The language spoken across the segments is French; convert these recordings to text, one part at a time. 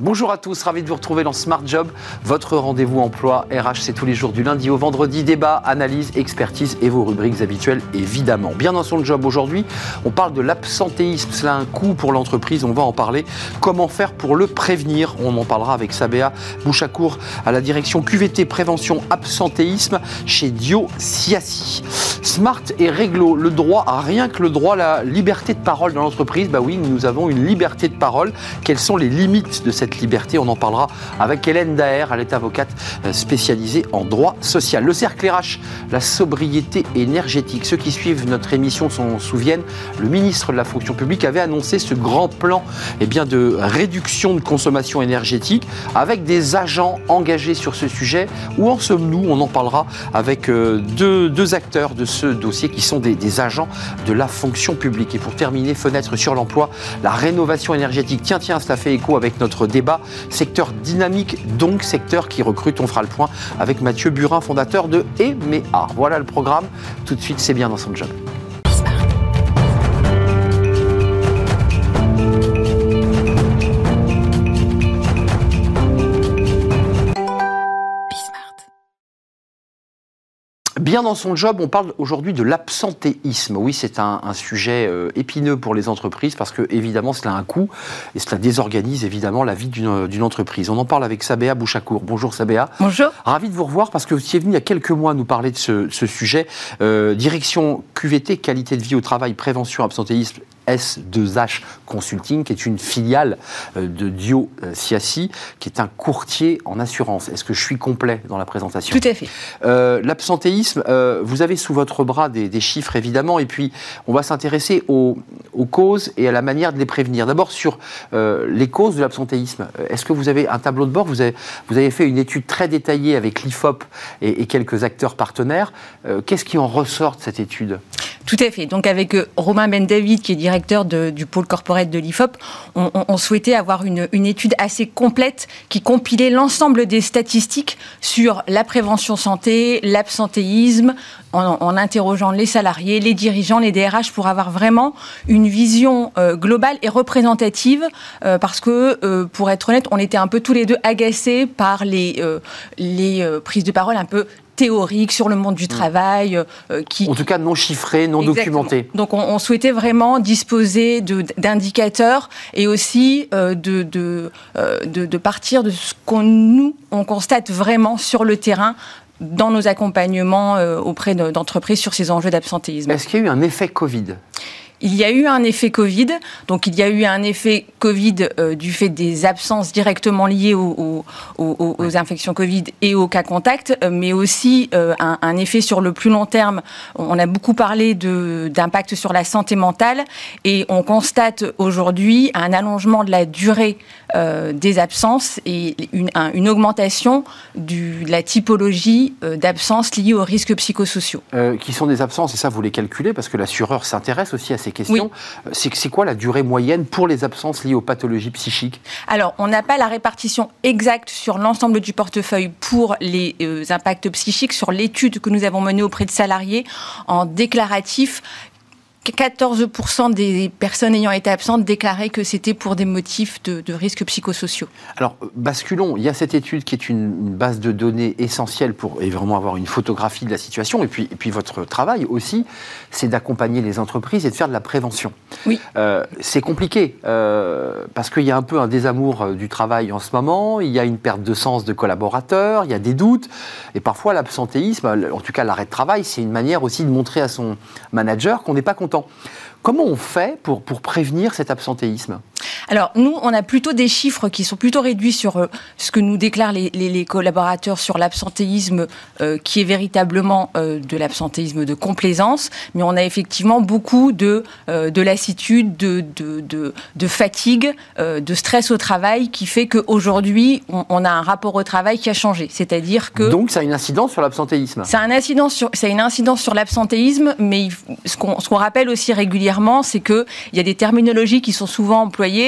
Bonjour à tous, ravi de vous retrouver dans Smart Job, votre rendez-vous emploi RH, c'est tous les jours du lundi au vendredi, débat, analyse, expertise et vos rubriques habituelles évidemment. Bien dans son job aujourd'hui, on parle de l'absentéisme, cela a un coût pour l'entreprise, on va en parler. Comment faire pour le prévenir? On en parlera avec Sabéa Bouchakour à la direction QVT Prévention Absentéisme chez Dio Siassi. Smart et réglo, le droit, rien que le droit à la liberté de parole dans l'entreprise, bah oui, nous avons une liberté de parole. Quelles sont les limites de cette liberté. On en parlera avec Hélène Daher, elle est avocate euh, spécialisée en droit social. Le cercle RH, la sobriété énergétique. Ceux qui suivent notre émission s'en souviennent, le ministre de la fonction publique avait annoncé ce grand plan eh bien, de réduction de consommation énergétique avec des agents engagés sur ce sujet. Où en sommes-nous? On en parlera avec euh, deux, acteurs de ce dossier qui sont des, des agents de la fonction publique. Et pour terminer, fenêtre sur l'emploi, la rénovation énergétique. Tiens, tiens, cela fait écho avec notre débat. Secteur dynamique, donc secteur qui recrute. On fera le point avec Mathieu Burin, fondateur de EMEA. Voilà le programme. Tout de suite, c'est bien dans son job. Bien dans son job, on parle aujourd'hui de l'absentéisme. Oui, c'est un, sujet euh, épineux pour les entreprises parce que, évidemment, cela a un coût et cela désorganise évidemment la vie d'une entreprise. On en parle avec Sabéa Bouchakour. Bonjour Sabéa. Bonjour. Ravi de vous revoir parce que vous étiez venu il y a quelques mois nous parler de ce, sujet. Euh, direction QVT, qualité de vie au travail, prévention, absentéisme S2H Consulting, qui est une filiale euh, de Dio euh, Siassi, qui est un courtier en assurance. Est-ce que je suis complet dans la présentation? Tout à fait. Euh, l'absentéisme, vous avez sous votre bras des, chiffres évidemment, et puis on va s'intéresser aux, causes et à la manière de les prévenir. D'abord sur les causes de l'absentéisme. Est-ce que vous avez un tableau de bord? Vous avez, vous avez, fait une étude très détaillée avec l'IFOP et, et, quelques acteurs partenaires. Qu'est-ce qui en ressort de cette étude? Tout à fait. Donc avec Romain Ben David, qui est directeur du pôle corporate de l'IFOP, on, souhaitait avoir une, étude assez complète qui compilait l'ensemble des statistiques sur la prévention santé, l'absentéisme, en, interrogeant les salariés, les dirigeants, les DRH pour avoir vraiment une vision euh, globale et représentative, euh, parce que, euh, pour être honnête, on était un peu tous les deux agacés par les prises de parole un peu théorique sur le monde du mm. travail. Euh, qui... En tout cas, non chiffré, non documenté. Donc, on, souhaitait vraiment disposer d'indicateurs et aussi euh, de, euh, de, de, partir de ce qu'on nous, on constate vraiment sur le terrain dans nos accompagnements auprès d'entreprises sur ces enjeux d'absentéisme. Est-ce qu'il y a eu un effet Covid? Il y a eu un effet Covid, donc il y a eu un effet Covid euh, du fait des absences directement liées aux, infections Covid et aux cas contacts, euh, mais aussi euh, un, effet sur le plus long terme. On a beaucoup parlé d'impact sur la santé mentale et on constate aujourd'hui un allongement de la durée des absences et une, une augmentation du, de la typologie d'absences liées aux risques psychosociaux. qui sont des absences, et ça vous les calculez parce que l'assureur s'intéresse aussi à ces questions. Euh, c'est quoi la durée moyenne pour les absences liées aux pathologies psychiques? Alors, on n'a pas la répartition exacte sur l'ensemble du portefeuille pour les euh, impacts psychiques. Sur l'étude que nous avons menée auprès de salariés, en déclaratif, 14% des personnes ayant été absentes déclaraient que c'était pour des motifs de, risques psychosociaux. Alors, basculons. Il y a cette étude qui est une, base de données essentielle pour vraiment avoir une photographie de la situation. Et puis, et puis votre travail aussi, c'est d'accompagner les entreprises et de faire de la prévention. Oui. Euh, c'est compliqué euh, parce qu'il y a un peu un désamour euh, du travail en ce moment. Il y a une perte de sens de collaborateurs. Il y a des doutes. Et parfois, l'absentéisme, en tout cas l'arrêt de travail, c'est une manière aussi de montrer à son manager qu'on n'est pas content Comment on fait pour, prévenir cet absentéisme? Alors, nous, on a plutôt des chiffres qui sont plutôt réduits sur euh, ce que nous déclarent les, collaborateurs sur l'absentéisme, euh, qui est véritablement euh, de l'absentéisme de complaisance, mais on a effectivement beaucoup de, de lassitude, de, de, de, fatigue, de stress au travail, qui fait qu'aujourd'hui, on, on, a un rapport au travail qui a changé. C'est-à-dire que... Donc, ça a une incidence sur l'absentéisme Ça a une incidence sur, ça a une incidence sur l'absentéisme, mais ce qu'on rappelle aussi régulièrement, c'est qu'il y a des terminologies qui sont souvent employées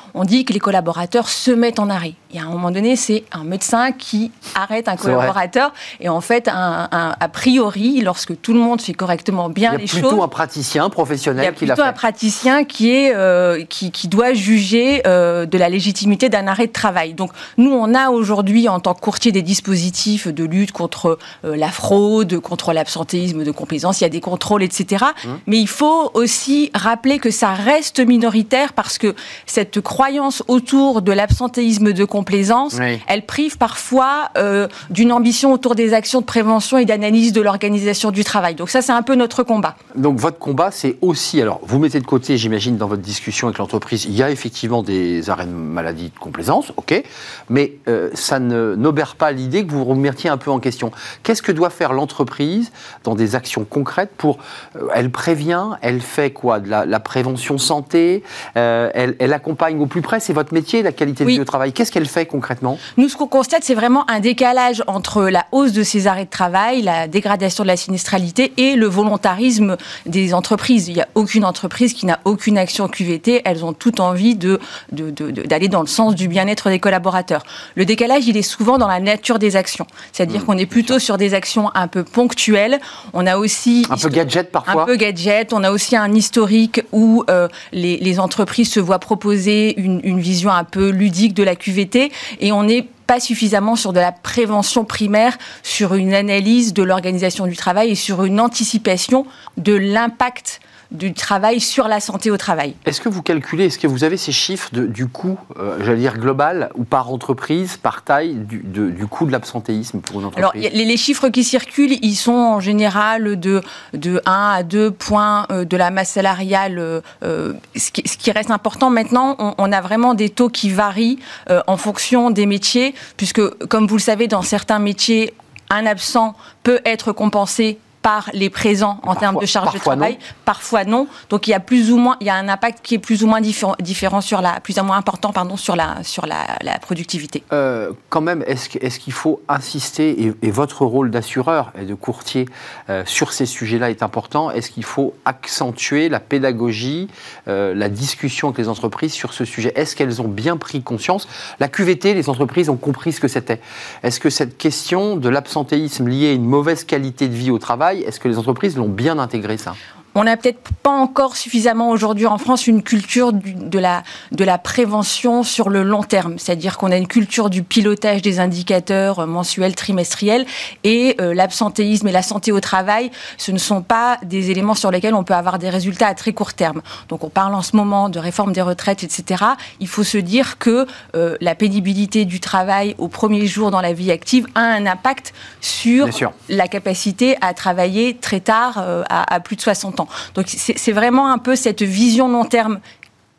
on dit que les collaborateurs se mettent en arrêt. Il y a un moment donné, c'est un médecin qui arrête un collaborateur. Et en fait, un, a priori, lorsque tout le monde fait correctement bien les choses. Il y a plutôt un praticien professionnel qui l'a fait. plutôt un praticien qui, est, euh, qui, qui, doit juger euh, de la légitimité d'un arrêt de travail. Donc, nous, on a aujourd'hui, en tant que courtier, des dispositifs de lutte contre euh, la fraude, contre l'absentéisme de complaisance. Il y a des contrôles, etc. Mmh. Mais il faut aussi rappeler que ça reste minoritaire parce que cette croyance autour de l'absentéisme de complaisance, elle prive parfois euh, d'une ambition autour des actions de prévention et d'analyse de l'organisation du travail. Donc ça, c'est un peu notre combat. Donc votre combat, c'est aussi, alors vous mettez de côté, j'imagine, dans votre discussion avec l'entreprise, il y a effectivement des arrêts de maladie de complaisance, ok, mais euh, ça n'obère pas l'idée que vous vous remettiez un peu en question. Qu'est-ce que doit faire l'entreprise dans des actions concrètes pour, euh, elle prévient, elle fait quoi? De la, prévention santé, elle, elle, accompagne au plus près, c'est votre métier, la qualité de vie au travail. Qu'est-ce qu'elle fait concrètement? Nous, ce qu'on constate, c'est vraiment un décalage entre la hausse de ces arrêts de travail, la dégradation de la sinistralité et le volontarisme des entreprises. Il n'y a aucune entreprise qui n'a aucune action QVT. Elles ont toutes envie de, d'aller dans le sens du bien-être des collaborateurs. Le décalage, il est souvent dans la nature des actions. C'est-à-dire mmh, qu'on est plutôt sur des actions un peu ponctuelles. On a aussi... Un peu gadget parfois Un peu gadget. On a aussi un historique où euh, les, entreprises se voient proposer une, vision un peu ludique de la QVT et on n'est pas suffisamment sur de la prévention primaire, sur une analyse de l'organisation du travail et sur une anticipation de l'impact du travail sur la santé au travail. Est-ce que vous calculez, est-ce que vous avez ces chiffres du coût, euh, j'allais dire global, ou par entreprise, par taille, du, du coût de l'absentéisme pour une entreprise? Alors, les, chiffres qui circulent, ils sont en général de, de 1 à 2 points euh, de la masse salariale. Euh, ce, qui, reste important maintenant, on, on, a vraiment des taux qui varient en fonction des métiers, puisque, comme vous le savez, dans certains métiers, un absent peut être compensé par les présents en termes de charge de travail, parfois non. Donc il y a plus ou moins, il y a un impact qui est plus ou moins différent, différent sur la, plus ou moins important pardon sur la sur la, productivité. Euh, quand même, est-ce est qu'il faut insister et, votre rôle d'assureur et de courtier euh, sur ces sujets-là est important. Est-ce qu'il faut accentuer la pédagogie, euh, la discussion avec les entreprises sur ce sujet? Est-ce qu'elles ont bien pris conscience? La QVT, les entreprises ont compris ce que c'était. Est-ce que cette question de l'absentéisme lié à une mauvaise qualité de vie au travail est-ce que les entreprises l'ont bien intégré ça? On n'a peut-être pas encore suffisamment aujourd'hui en France une culture de, la, de la prévention sur le long terme. C'est-à-dire qu'on a une culture du pilotage des indicateurs mensuels, trimestriels, et euh, l'absentéisme et la santé au travail, ce ne sont pas des éléments sur lesquels on peut avoir des résultats à très court terme. Donc on parle en ce moment de réforme des retraites, etc. Il faut se dire que euh, la pénibilité du travail au premier jour dans la vie active a un impact sur la capacité à travailler très tard, euh, à, à plus de 60 ans. Donc c'est vraiment un peu cette vision long terme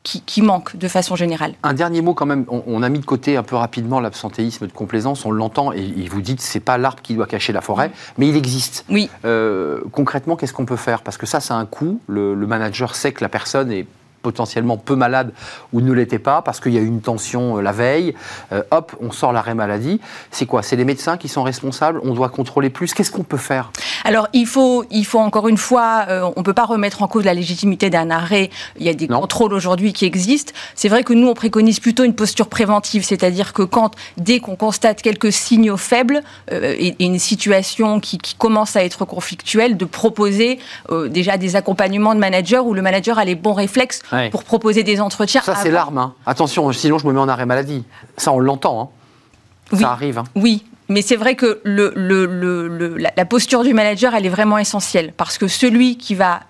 qui, manque de façon générale. Un dernier mot quand même, on, a mis de côté un peu rapidement l'absentéisme de complaisance, on l'entend et, vous dites c'est pas l'arbre qui doit cacher la forêt, mais il existe. Oui. Euh, concrètement, qu'est-ce qu'on peut faire? Parce que ça, c'est un coût. Le, le, manager sait que la personne est potentiellement peu malade ou ne l'était pas parce qu'il y a eu une tension euh, la veille. Euh, hop, on sort l'arrêt maladie. C'est quoi? C'est les médecins qui sont responsables? On doit contrôler plus? Qu'est-ce qu'on peut faire? Alors, il faut, il faut encore une fois, euh, on ne peut pas remettre en cause la légitimité d'un arrêt. Il y a des contrôles aujourd'hui qui existent. C'est vrai que nous, on préconise plutôt une posture préventive, c'est-à-dire que quand, dès qu'on constate quelques signaux faibles et, une situation qui, commence à être conflictuelle, de proposer déjà des accompagnements de manager où le manager a les bons réflexes pour proposer des entretiens. Ça, c'est l'arme. Hein. Attention, sinon je me mets en arrêt maladie. Ça, on l'entend. Hein. Ça arrive. Hein. Oui, mais c'est vrai que le, le, la posture du manager, elle est vraiment essentielle. Parce que celui qui va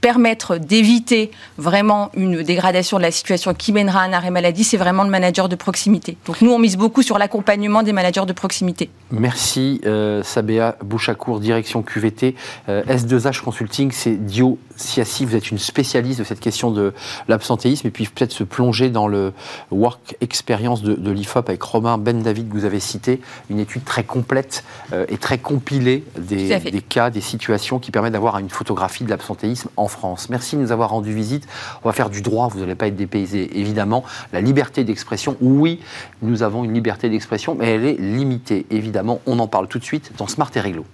permettre d'éviter vraiment une dégradation de la situation qui mènera à un arrêt maladie, c'est vraiment le manager de proximité. Donc nous, on mise beaucoup sur l'accompagnement des managers de proximité. Merci euh, Sabéa Bouchacourt, direction QVT. Euh, S2H Consulting, c'est Dio Siassi, vous êtes une spécialiste de cette question de l'absentéisme et puis peut-être se plonger dans le work experience de, de l'IFOP avec Romain Ben David que vous avez cité, une étude très complète euh, et très compilée des, des cas, des situations qui permettent d'avoir une photographie de l'absentéisme en France. Merci de nous avoir rendu visite. On va faire du droit, vous n'allez pas être dépaysé, évidemment. La liberté d'expression, oui, nous avons une liberté d'expression, mais elle est limitée, évidemment. On en parle tout de suite dans Smart et Réglo.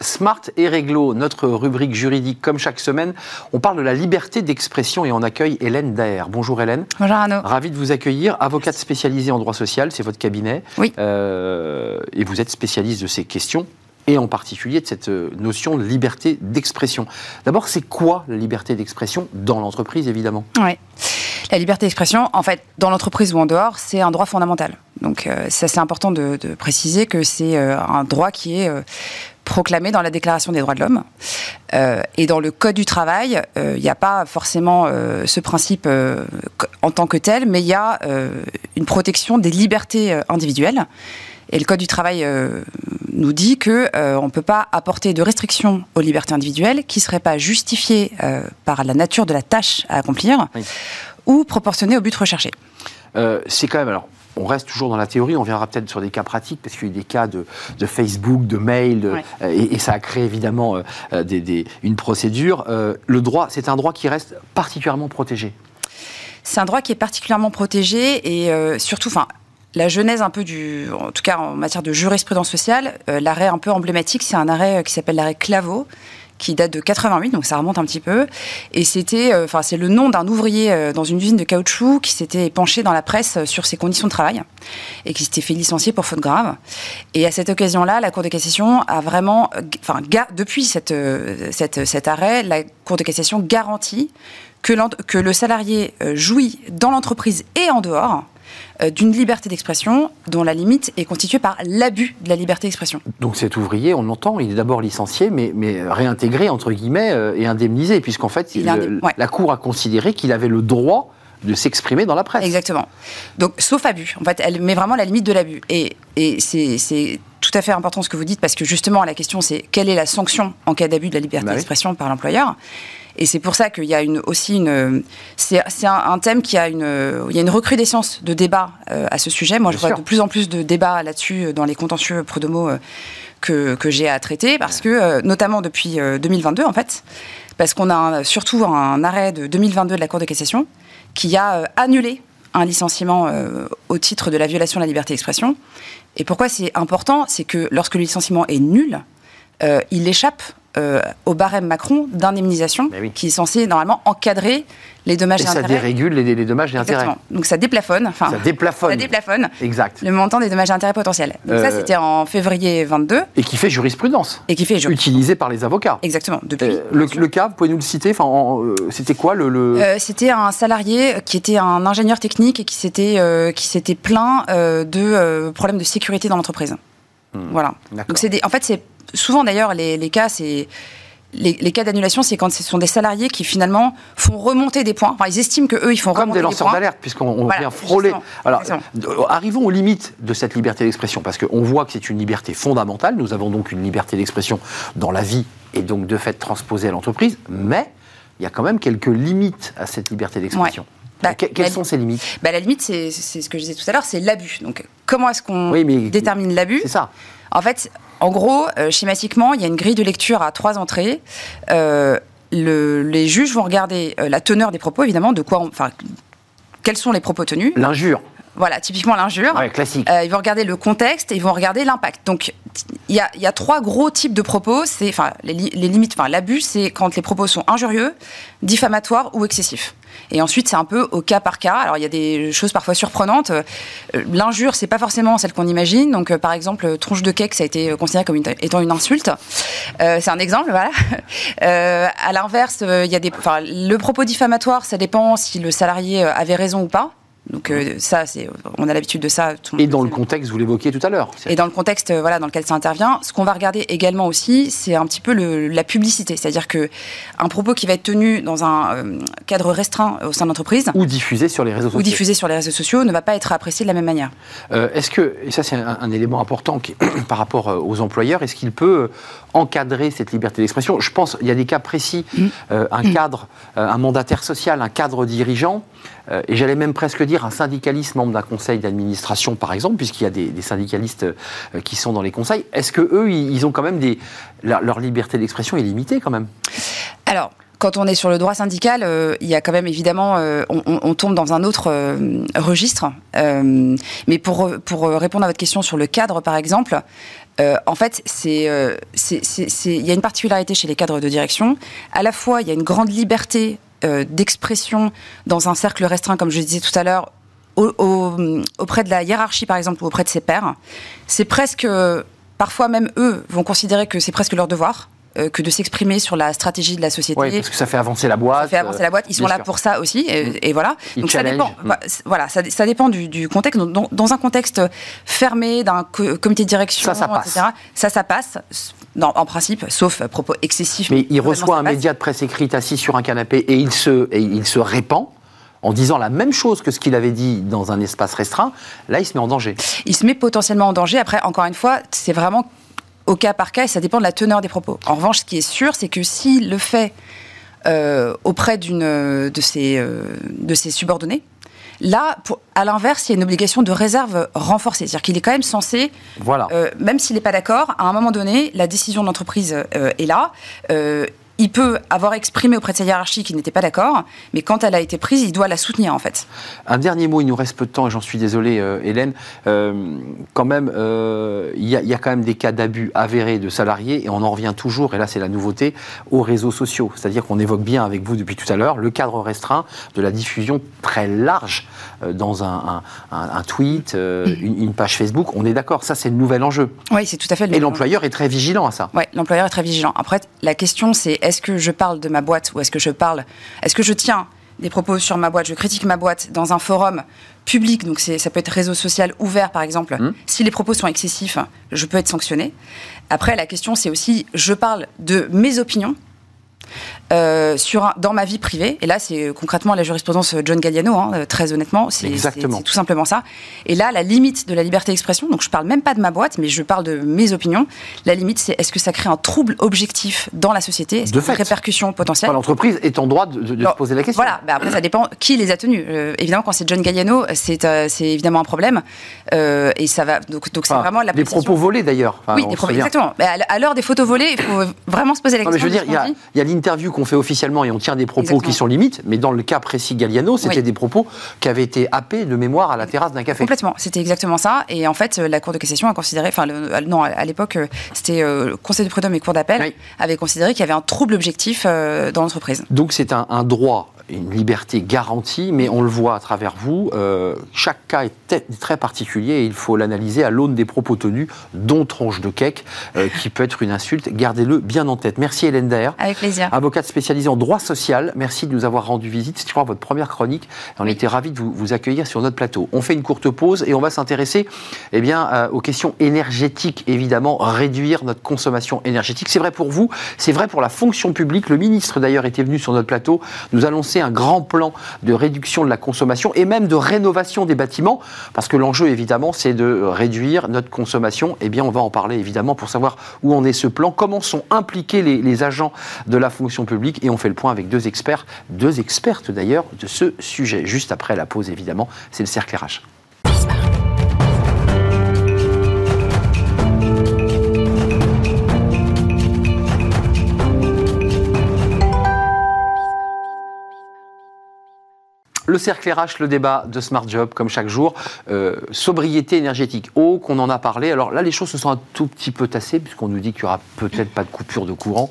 Smart et Réglo, notre rubrique juridique comme chaque semaine. On parle de la liberté d'expression et on accueille Hélène Daer. Bonjour Hélène. Bonjour Arnaud. Ravi de vous accueillir. Avocate spécialisée en droit social, c'est votre cabinet. Oui. Euh, et vous êtes spécialiste de ces questions et en particulier de cette euh, notion de liberté d'expression. D'abord, c'est quoi la liberté d'expression dans l'entreprise, évidemment? Oui. La liberté d'expression, en fait, dans l'entreprise ou en dehors, c'est un droit fondamental. Donc, euh, c'est important de, préciser que c'est euh, un droit qui est proclamé dans la Déclaration des droits de l'homme. Et dans le Code du travail, il n'y a pas forcément ce principe en tant que tel, mais il y a une protection des libertés individuelles. Et le Code du travail euh, nous dit que euh, on ne peut pas apporter de restrictions aux libertés individuelles qui ne seraient pas justifiées euh, par la nature de la tâche à accomplir Oui. ou proportionnées au but recherché. Euh, c'est quand même alors. On reste toujours dans la théorie, on viendra peut-être sur des cas pratiques, parce qu'il y a eu des cas de, de Facebook, de mail, de- Ouais. euh, et, et ça a créé évidemment euh, des- des- une procédure. Euh, le droit, c'est un droit qui reste particulièrement protégé. C'est un droit qui est particulièrement protégé et surtout, enfin, la genèse un peu du, en tout cas en matière de jurisprudence sociale, euh, l'arrêt un peu emblématique, c'est un arrêt euh, qui s'appelle l'arrêt Claveau qui date de 88, donc ça remonte un petit peu. Et c'était, euh, enfin, c'est le nom d'un ouvrier dans une usine de caoutchouc qui s'était penché dans la presse sur ses conditions de travail et qui s'était fait licencier pour faute grave. Et à cette occasion-là, la Cour de cassation a vraiment, enfin, depuis cette, cette- cet arrêt, la Cour de cassation garantit que, que le salarié jouit dans l'entreprise et en dehors d'une liberté d'expression dont la limite est constituée par l'abus de la liberté d'expression. Donc cet ouvrier, on l'entend, il est d'abord licencié, mais, mais réintégré, entre guillemets, euh, et indemnisé, puisqu'en fait, Il le- est indemn- ouais. la Cour a considéré qu'il avait le droit de s'exprimer dans la presse. Exactement. Donc, sauf abus. En fait, elle met vraiment la limite de l'abus. Et, et c'est tout à fait important ce que vous dites, parce que justement, la question, c'est quelle est la sanction en cas d'abus de la liberté Bah oui. d'expression par l'employeur? Et c'est pour ça qu'il y a une, aussi une. C'est c'est un, un thème qui a une. Il y a une recrudescence de débats euh, à ce sujet. Moi, je vois sûr. de plus en plus de débats là-dessus euh, dans les contentieux prud'homo euh, que, que j'ai à traiter, parce que, notamment depuis euh, 2022, en fait, parce qu'on a un- surtout un arrêt de 2022 de la Cour de cassation qui a annulé un licenciement euh, au titre de la violation de la liberté d'expression. Et pourquoi c'est important? C'est que lorsque le licenciement est nul, euh, il échappe euh, au barème Macron d'indemnisation oui. qui est censé normalement encadrer les dommages Et et ça intérêts. dérégule les, les dommages et intérêts. Exactement. Donc ça déplafonne, Ça déplafonne. ça déplafonne Exact. le montant des dommages et intérêts potentiels. Donc Euh, ça, c'était en février 22 Et qui fait jurisprudence, et qui fait jour. utilisé par les avocats. Exactement. Depuis. Euh, le, le cas, vous pouvez nous le citer enfin, euh, C'était quoi le. le- Euh, c'était un salarié qui était un ingénieur technique et qui s'était euh, qui s'était plaint euh, de euh, problèmes de sécurité dans l'entreprise. Voilà. D'accord. Donc c'est des- en fait c'est souvent d'ailleurs les, les cas c'est les, les cas d'annulation c'est quand ce sont des salariés qui finalement font remonter des points. Enfin ils estiment que eux ils font Comme remonter des lanceurs points. d'alerte, puisqu'on on Voilà, vient frôler. Alors, euh, arrivons aux limites de cette liberté d'expression, parce qu'on voit que c'est une liberté fondamentale. Nous avons donc une liberté d'expression dans la vie et donc de fait transposée à l'entreprise, mais il y a quand même quelques limites à cette liberté d'expression. Bah, Que- quelles la- sont ces limites? Bah, la limite c'est ce que je disais tout à l'heure c'est l'abus. Donc comment est-ce qu'on Oui, détermine l'abus? C'est ça. En fait, en gros, euh, schématiquement, il y a une grille de lecture à trois entrées. Euh, le- les juges vont regarder euh, la teneur des propos, évidemment, de quoi, enfin, quels sont les propos tenus. L'injure, Voilà, typiquement l'injure. ouais, classique. Euh, ils vont regarder le contexte et ils vont regarder l'impact. Donc, il y a, il y a trois gros types de propos. C'est, enfin, les limites, enfin, l'abus, c'est quand les propos sont injurieux, diffamatoires ou excessifs. Et ensuite, c'est un peu au cas par cas. Alors, il y a des choses parfois surprenantes. Euh, L'injure, c'est pas forcément celle qu'on imagine. Donc, euh, par exemple, tronche de cake, ça a été considéré comme étant une insulte. Euh, c'est un exemple, voilà. À l'inverse, il y a des, enfin, le propos diffamatoire, ça dépend si le salarié avait raison ou pas. Donc, euh, ça, c'est, on a l'habitude de ça. tout Et dans le contexte, vous l'évoquiez tout à l'heure. Et dans le contexte euh, voilà, dans lequel ça intervient, ce qu'on va regarder également aussi, c'est un petit peu le- la publicité. C'est-à-dire que un propos qui va être tenu dans un euh, cadre restreint au sein de l'entreprise Ou diffusé sur les réseaux sociaux. ou diffusé sur les réseaux sociaux ne va pas être apprécié de la même manière. Euh, est-ce que, et ça c'est un, un élément important qui- par rapport aux employeurs, est-ce qu'il peut encadrer cette liberté d'expression. Je pense, il y a des cas précis, Mm. euh, un cadre, euh, un mandataire social, un cadre dirigeant, euh, et j'allais même presque dire un syndicaliste membre d'un conseil d'administration par exemple, puisqu'il y a des, des syndicalistes qui sont dans les conseils, est-ce que eux, ils, ils ont quand même des... Leur, leur liberté d'expression est limitée quand même? Alors, quand on est sur le droit syndical, euh, il y a quand même évidemment, euh, on, tombe dans un autre euh, registre. Mais pour, pour répondre à votre question sur le cadre, par exemple, en fait, c'est, il y a une particularité chez les cadres de direction. À la fois, il y a une grande liberté d'expression dans un cercle restreint, comme je disais tout à l'heure, auprès de la hiérarchie, par exemple, ou auprès de ses pairs. C'est presque, parfois même eux vont considérer que c'est presque leur devoir. Euh, que de s'exprimer sur la stratégie de la société. Oui, parce que ça fait avancer la boîte. Ça fait avancer la boîte. Ils sont là pour ça aussi, et, voilà. Donc ça dépend. Mm. Voilà, ça, dépend du, contexte. Dans, un contexte fermé, d'un comité de direction, ça, ça passe. etc. Ça, ça passe. en principe, sauf propos excessifs. Mais il reçoit un média de presse écrite assis sur un canapé et il se, et il se répand en disant la même chose que ce qu'il avait dit dans un espace restreint, là, il se met en danger. Il se met potentiellement en danger. Après, encore une fois, c'est vraiment au cas par cas et ça dépend de la teneur des propos. En revanche, ce qui est sûr, c'est que s'il le fait euh, auprès d'une de ses, euh, de ses subordonnés, Là, pour, à l'inverse, il y a une obligation de réserve renforcée. C'est-à-dire qu'il est quand même censé, voilà. Euh, même s'il n'est pas d'accord, à un moment donné, la décision de l'entreprise est là il peut avoir exprimé auprès de sa hiérarchie qu'il n'était pas d'accord, mais quand elle a été prise, il doit la soutenir en fait. Un dernier mot, il nous reste peu de temps et j'en suis désolé euh, Hélène. Euh, quand même, euh, il y, a quand même des cas d'abus avérés de salariés et on en revient toujours, et là c'est la nouveauté, aux réseaux sociaux. C'est-à-dire qu'on évoque bien avec vous depuis tout à l'heure le cadre restreint de la diffusion très large dans un, tweet, une, page Facebook. On est d'accord, ça c'est le nouvel enjeu. Oui, c'est tout à fait le Et l'employeur est très vigilant à ça. Oui, l'employeur est très vigilant. Après, la question c'est est-ce que je parle de ma boîte ou est-ce que je parle, est-ce que je tiens des propos sur ma boîte, je critique ma boîte dans un forum public, donc ça peut être réseau social ouvert par exemple. Mmh. Si les propos sont excessifs, je peux être sanctionné. Après, la question c'est aussi, je parle de mes opinions, euh, sur dans ma vie privée. Et là, c'est concrètement la jurisprudence John Galliano, hein, euh, très honnêtement. C'est tout simplement ça. Et là, la limite de la liberté d'expression, donc je parle même pas de ma boîte, mais je parle de mes opinions. La limite, c'est est-ce que ça crée un trouble objectif dans la société? Est-ce de fait. répercussions potentielles L'entreprise est en droit de, se poser la question. Voilà, bah, après, ça dépend qui les a tenus. Euh, évidemment, quand c'est John Galliano, c'est évidemment un problème. et ça va. Donc, donc c'est vraiment la Les propos volés d'ailleurs. oui, des propos, exactement. à l'heure des photos volées, il faut vraiment se poser la question. mais je veux dire, il y a, l'interview qu'on fait officiellement et on tient des propos qui sont limites, mais dans le cas précis Galliano, c'était des propos qui avaient été happés de mémoire à la terrasse d'un café. Complètement, c'était exactement ça. Et en fait, la Cour de cassation a considéré, enfin, non, à l'époque, euh, c'était euh, le Conseil de prud'homme et Cour d'appel, avaient avait considéré qu'il y avait un trouble objectif euh, dans l'entreprise. Donc c'est un, un droit une liberté garantie, mais on le voit à travers vous, euh, chaque cas est très particulier et il faut l'analyser à l'aune des propos tenus, dont tranche de cake, euh, qui peut être une insulte. Gardez-le bien en tête. Merci Hélène Daher. Avec plaisir. Avocate spécialisée en droit social. Merci de nous avoir rendu visite. C'est, je crois, votre première chronique. On était ravis de vous, accueillir sur notre plateau. On fait une courte pause et on va s'intéresser eh bien, euh, aux questions énergétiques, évidemment, réduire notre consommation énergétique. C'est vrai pour vous, c'est vrai pour la fonction publique. Le ministre, d'ailleurs, était venu sur notre plateau nous annoncer un grand plan de réduction de la consommation et même de rénovation des bâtiments, parce que l'enjeu évidemment c'est de réduire notre consommation. Eh bien on va en parler évidemment pour savoir où en est ce plan, comment sont impliqués les, agents de la fonction publique et on fait le point avec deux experts, deux expertes d'ailleurs de ce sujet. Juste après la pause évidemment, c'est le cercle RH. Le cercle RH, le débat de Smart Job, comme chaque jour. Euh, sobriété énergétique. Oh, qu'on en a parlé. Alors là, les choses se sont un tout petit peu tassées, puisqu'on nous dit qu'il n'y aura peut-être pas de coupure de courant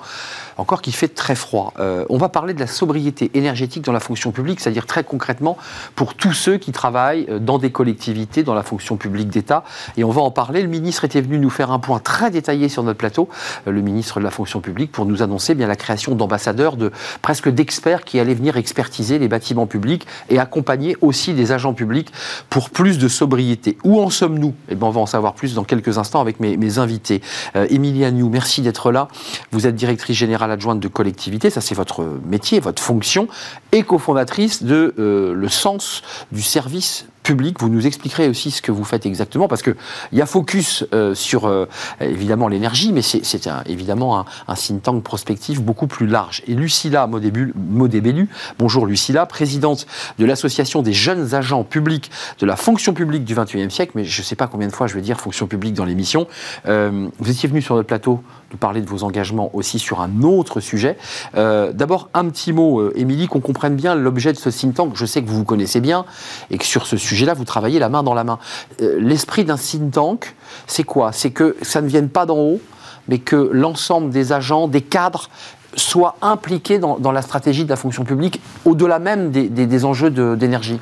encore qu'il fait très froid. Euh, on va parler de la sobriété énergétique dans la fonction publique, c'est-à-dire très concrètement pour tous ceux qui travaillent euh, dans des collectivités, dans la fonction publique d'État. Et on va en parler. Le ministre était venu nous faire un point très détaillé sur notre plateau, euh, le ministre de la fonction publique, pour nous annoncer bien la création d'ambassadeurs, de presque d'experts qui allaient venir expertiser les bâtiments publics et accompagner aussi des agents publics pour plus de sobriété. Où en sommes-nous? Eh bien, on va en savoir plus dans quelques instants avec mes, invités. Emilia New, merci d'être là. vous êtes directrice générale adjointe de collectivité, ça c'est votre métier, votre fonction, et cofondatrice de euh, le sens du service public. Vous nous expliquerez aussi ce que vous faites exactement, parce qu'il y a focus euh, sur euh, évidemment l'énergie, mais c'est évidemment un, think tank prospectif beaucoup plus large. Et Lucilla Modébelu, bonjour Lucilla, présidente de l'association des jeunes agents publics de la fonction publique du 21e siècle, mais je ne sais pas combien de fois je vais dire fonction publique dans l'émission. vous étiez venu sur notre plateau nous parler de vos engagements aussi sur un autre sujet. Euh, d'abord, un petit mot, euh, Émilie, qu'on comprenne bien l'objet de ce think tank. Je sais que vous vous connaissez bien et que sur ce sujet, sujet-là, vous travaillez la main dans la main. L'esprit d'un think tank, c'est quoi? C'est que ça ne vienne pas d'en haut, mais que l'ensemble des agents, des cadres, soient impliqués dans, la stratégie de la fonction publique, au-delà même des enjeux d'énergie.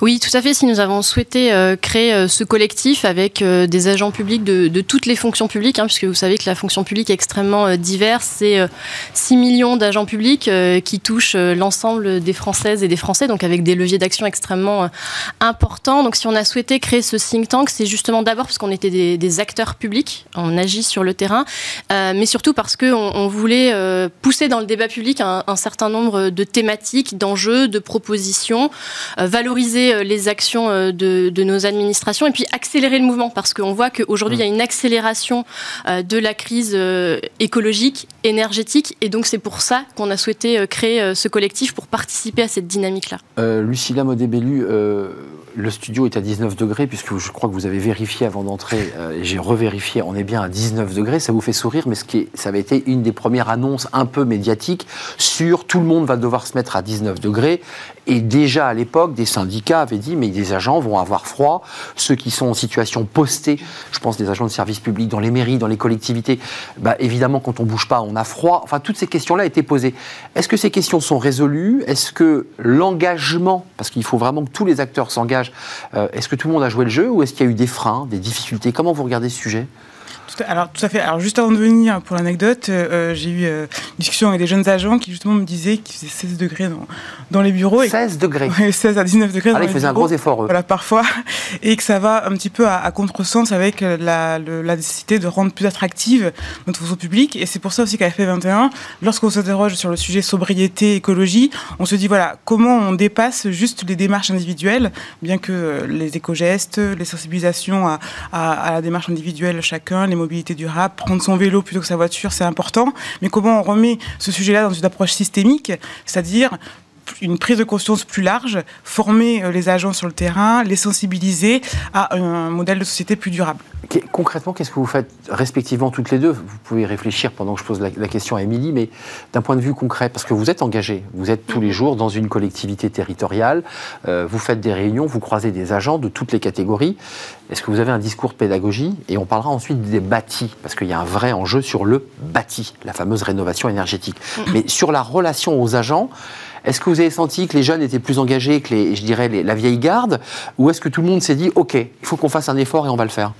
Oui, tout à fait. Si nous avons souhaité euh, créer euh, ce collectif avec euh, des agents publics de, toutes les fonctions publiques, hein, puisque vous savez que la fonction publique est extrêmement diverse, c'est 6 millions d'agents publics qui touchent l'ensemble des Françaises et des Français, donc avec des leviers d'action extrêmement importants. Donc si on a souhaité créer ce think tank, c'est justement d'abord parce qu'on était des, acteurs publics, on agit sur le terrain, mais surtout parce qu'on on voulait pousser dans le débat public un, un certain nombre de thématiques, d'enjeux, de propositions, valoriser euh, les actions euh, de, nos administrations et puis accélérer le mouvement parce qu'on voit qu'aujourd'hui, il y a une accélération euh, de la crise écologique, énergétique et donc c'est pour ça qu'on a souhaité créer ce collectif pour participer à cette dynamique-là. Lucilla Modébellu, le studio est à 19 degrés, puisque je crois que vous avez vérifié avant d'entrer, et j'ai revérifié, on est bien à 19 degrés. Ça vous fait sourire, mais ce qui ça avait été une des premières annonces un peu médiatiques sur tout le monde va devoir se mettre à 19 degrés. Et déjà à l'époque, des syndicats avaient dit, mais des agents vont avoir froid. Ceux qui sont en situation postée, je pense des agents de service public dans les mairies, dans les collectivités, bah, évidemment, quand on bouge pas, on a froid. Enfin, toutes ces questions-là étaient posées. Est-ce que ces questions sont résolues? Est-ce que l'engagement, parce qu'il faut vraiment que tous les acteurs s'engagent, euh, est-ce que tout le monde a joué le jeu ou est-ce qu'il y a eu des freins, des difficultés? Comment vous regardez ce sujet? Alors, tout à fait. Alors, juste avant de venir, pour l'anecdote, euh, euh, j'ai eu euh, une discussion avec des jeunes agents qui, justement, me disaient qu'il faisait 16 degrés dans, dans les bureaux. 16 degrés 16 à 19 degrés. Ah, ils faisaient un gros effort, eux. Voilà, parfois. Et que ça va un petit peu à, à contresens avec la, la, nécessité de rendre plus attractive notre fonction publique. Et c'est pour ça aussi qu'à FP21, lorsqu'on s'interroge sur le sujet sobriété, écologie, on se dit, voilà, comment on dépasse juste les démarches individuelles, bien que les éco-gestes, les sensibilisations à, à, à la démarche individuelle chacun, les mobilité durable, prendre son vélo plutôt que sa voiture, c'est important. Mais comment on remet ce sujet-là dans une approche systémique, c'est-à-dire une prise de conscience plus large, former euh, les agents sur le terrain, les sensibiliser à un modèle de société plus durable. Concrètement, qu'est-ce que vous faites respectivement toutes les deux? Vous pouvez réfléchir pendant que je pose la, question à Émilie, mais d'un point de vue concret, parce que vous êtes engagé, vous êtes tous les jours dans une collectivité territoriale, euh, vous faites des réunions, vous croisez des agents de toutes les catégories. Est-ce que vous avez un discours de pédagogie? Et on parlera ensuite des bâtis, parce qu'il y a un vrai enjeu sur le bâti, la fameuse rénovation énergétique. Mais sur la relation aux agents, est-ce que vous avez senti que les jeunes étaient plus engagés que je dirais, la vieille garde Ou est-ce que tout le monde s'est dit, OK, il faut qu'on fasse un effort et on va le faire?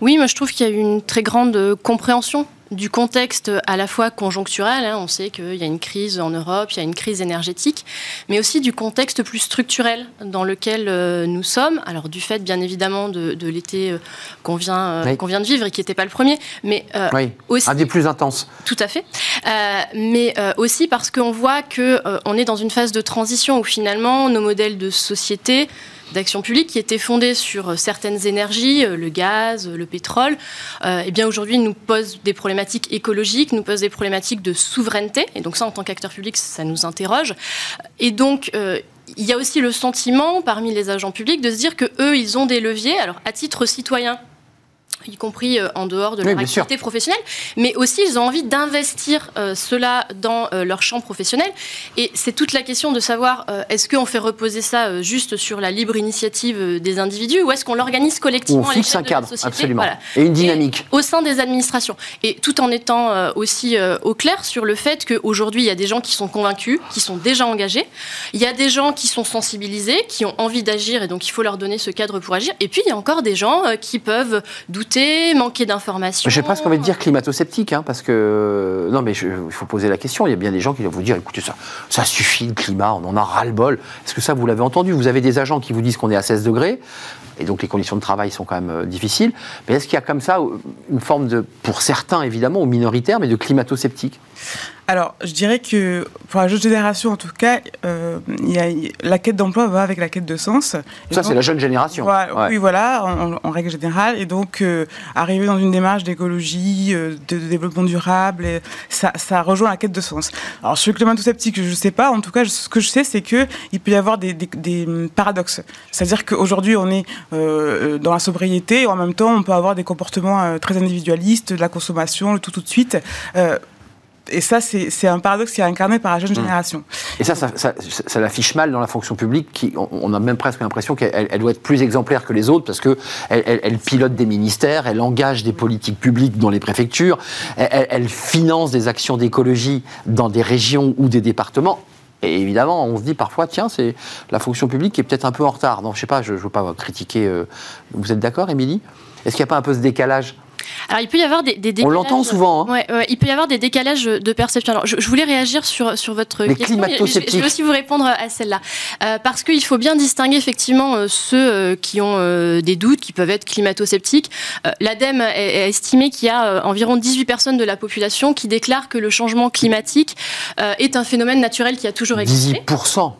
Oui, moi je trouve qu'il y a eu une très grande compréhension du contexte à la fois conjoncturel, hein, on sait qu'il y a une crise en Europe, il y a une crise énergétique, mais aussi du contexte plus structurel dans lequel euh, nous sommes. Alors du fait bien évidemment de, l'été euh, qu'on vient, euh, qu'on vient de vivre et qui n'était pas le premier, mais aussi un des plus intenses. Tout à fait, mais aussi parce qu'on voit que on est dans une phase de transition où finalement nos modèles de société d'action publique qui était fondée sur certaines énergies, le gaz, le pétrole, euh, eh bien aujourd'hui nous pose des problématiques écologiques, nous pose des problématiques de souveraineté. Et donc ça, en tant qu'acteur public, ça nous interroge. Et donc il y a aussi le sentiment parmi les agents publics de se dire que eux, ils ont des leviers. Alors à titre citoyen, y compris euh, en dehors de leur activité professionnelle, mais aussi ils ont envie d'investir euh, cela dans euh, leur champ professionnel. Et c'est toute la question de savoir est-ce qu'on fait reposer ça juste sur la libre initiative des individus ou est-ce qu'on l'organise collectivement on fixe un cadre, absolument, et une dynamique au sein des administrations. Et tout en étant aussi au clair sur le fait qu'aujourd'hui il y a des gens qui sont convaincus, qui sont déjà engagés, il y a des gens qui sont sensibilisés, qui ont envie d'agir et donc il faut leur donner ce cadre pour agir. Et puis il y a encore des gens qui peuvent douter manquer d'informations. J'ai presque envie de dire climato-sceptique, hein, parce que. Non, mais il faut poser la question. Il y a bien des gens qui vont vous dire écoutez, ça, ça suffit le climat, on en a ras-le-bol. Est-ce que ça, vous l'avez entendu? Vous avez des agents qui vous disent qu'on est à 16 degrés, et donc les conditions de travail sont quand même euh, difficiles. Mais est-ce qu'il y a comme ça une forme de, pour certains évidemment, ou minoritaires, mais de climato-sceptique? Alors, je dirais que pour la jeune génération, en tout cas, euh, y a, la quête d'emploi va avec la quête de sens. ça, c'est la jeune génération. Oui, voilà, en, règle générale. Et donc, euh, arriver dans une démarche d'écologie, euh, de, développement durable, ça, ça, rejoint la quête de sens. Alors, sur le climat sceptique, je ne sais pas. En tout cas, ce que je sais, c'est qu'il peut y avoir des, des, des paradoxes. C'est-à-dire qu'aujourd'hui, on est dans la sobriété et en même temps, on peut avoir des comportements très individualistes, de la consommation, le tout tout de suite et ça, c'est un paradoxe qui est incarné par la jeune mmh. génération. Et ça, ça, ça, l'affiche mal dans la fonction publique. Qui, on a même presque l'impression qu'elle doit être plus exemplaire que les autres parce qu'elle elle, pilote des ministères, elle engage des politiques publiques dans les préfectures, elle, elle finance des actions d'écologie dans des régions ou des départements. Et évidemment, on se dit parfois, tiens, c'est la fonction publique qui est peut-être un peu en retard. Non, je sais pas, je ne veux pas critiquer. Euh, vous êtes d'accord, Émilie? Est-ce qu'il n'y a pas un peu ce décalage? Alors il peut y avoir des, des décalages. On l'entend souvent. Hein. il peut y avoir des décalages de perception. Alors je, voulais réagir sur, sur votre Les question. Je, je, vais aussi vous répondre à celle-là. Euh, parce qu'il faut bien distinguer effectivement euh, ceux euh, qui ont des doutes, qui peuvent être climato-sceptiques. L'ADEME a estimé qu'il y a environ 18 personnes de la population qui déclarent que le changement climatique est un phénomène naturel qui a toujours existé. 18%